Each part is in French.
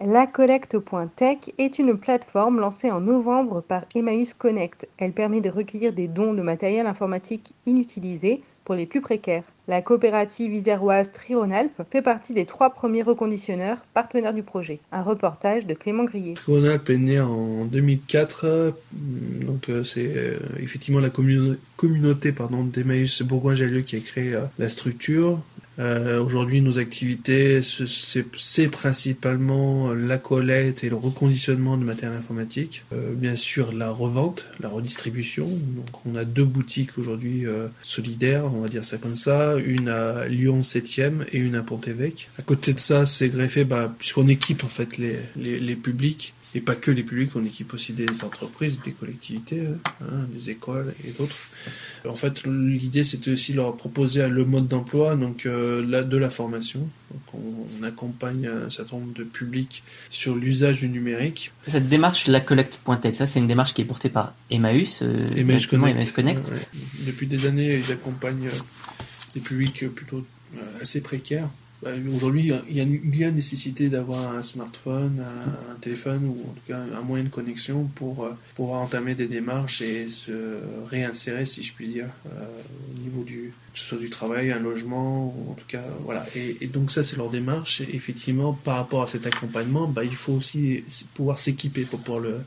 La collecte.tech est une plateforme lancée en novembre par Emmaüs Connect. Elle permet de recueillir des dons de matériel informatique inutilisé pour les plus précaires. La coopérative iséroise Trironalp fait partie des trois premiers reconditionneurs partenaires du projet. Un reportage de Clément Grillet. Trironalp est né en 2004, donc euh, c'est euh, effectivement la communauté d'Emmaüs Bourgoin-Jallieu qui a créé euh, la structure. Euh, Aujourd'hui, nos activités, c'est principalement la collecte et le reconditionnement de matériel informatique. Euh, bien sûr, la revente, la redistribution. Donc, on a deux boutiques aujourd'hui euh, solidaires, on va dire ça comme ça. Une à Lyon 7e et une à Pont-Évêque. À côté de ça, c'est greffé, bah, puisqu'on équipe en fait les, les, publics et pas que les publics, on équipe aussi des entreprises, des collectivités, hein, des écoles et d'autres. En fait, l'idée c'était aussi leur proposer le mode d'emploi, donc de la formation. Donc on, accompagne un certain nombre de publics sur l'usage du numérique. Cette démarche, la collecte.tech, ça c'est une démarche qui est portée par Emmaüs, euh, Emmaüs Connect. Emmaüs Connect. Depuis des années, ils accompagnent euh, des publics plutôt euh, assez précaires aujourd'hui, il y, a, il y a nécessité d'avoir un smartphone, un, téléphone ou en tout cas un moyen de connexion pour euh, pouvoir entamer des démarches et se réinsérer, si je puis dire, euh, au niveau du, que ce soit du travail, un logement, ou en tout cas, voilà. Et, et donc ça, c'est leur démarche. Et effectivement, par rapport à cet accompagnement, bah, il faut aussi pouvoir s'équiper pour pouvoir le,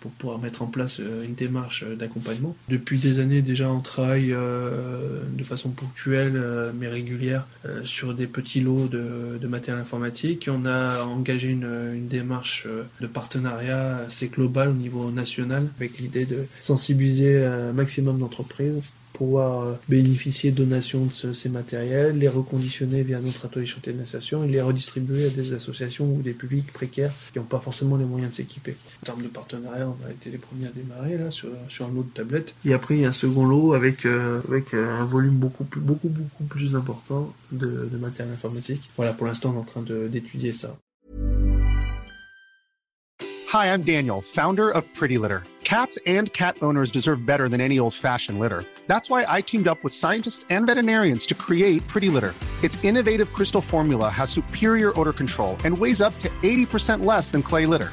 pour pouvoir mettre en place euh, une démarche d'accompagnement. Depuis des années déjà, on travaille euh, de façon ponctuelle mais régulière sur des petits lots de, matériel informatique. On a engagé une, démarche de partenariat assez global au niveau national avec l'idée de sensibiliser un maximum d'entreprises pouvoir euh, bénéficier de donations de ces matériels, les reconditionner via notre atelier chantier de et les redistribuer à des associations ou des publics précaires qui n'ont pas forcément les moyens de s'équiper. De partenariat, on a été les premiers à démarrer là sur, sur un lot de tablettes. Et après, il y a un second lot avec, euh, avec un volume beaucoup plus, beaucoup, beaucoup plus important de, de matériel informatique. Voilà, pour l'instant, on est en train d'étudier ça. Hi, I'm Daniel, founder of Pretty Litter. Cats and cat owners deserve better than any old-fashioned litter. That's why I teamed up with scientists and veterinarians to create Pretty Litter. Its innovative crystal formula has superior odor control and weighs up to 80% less than clay litter.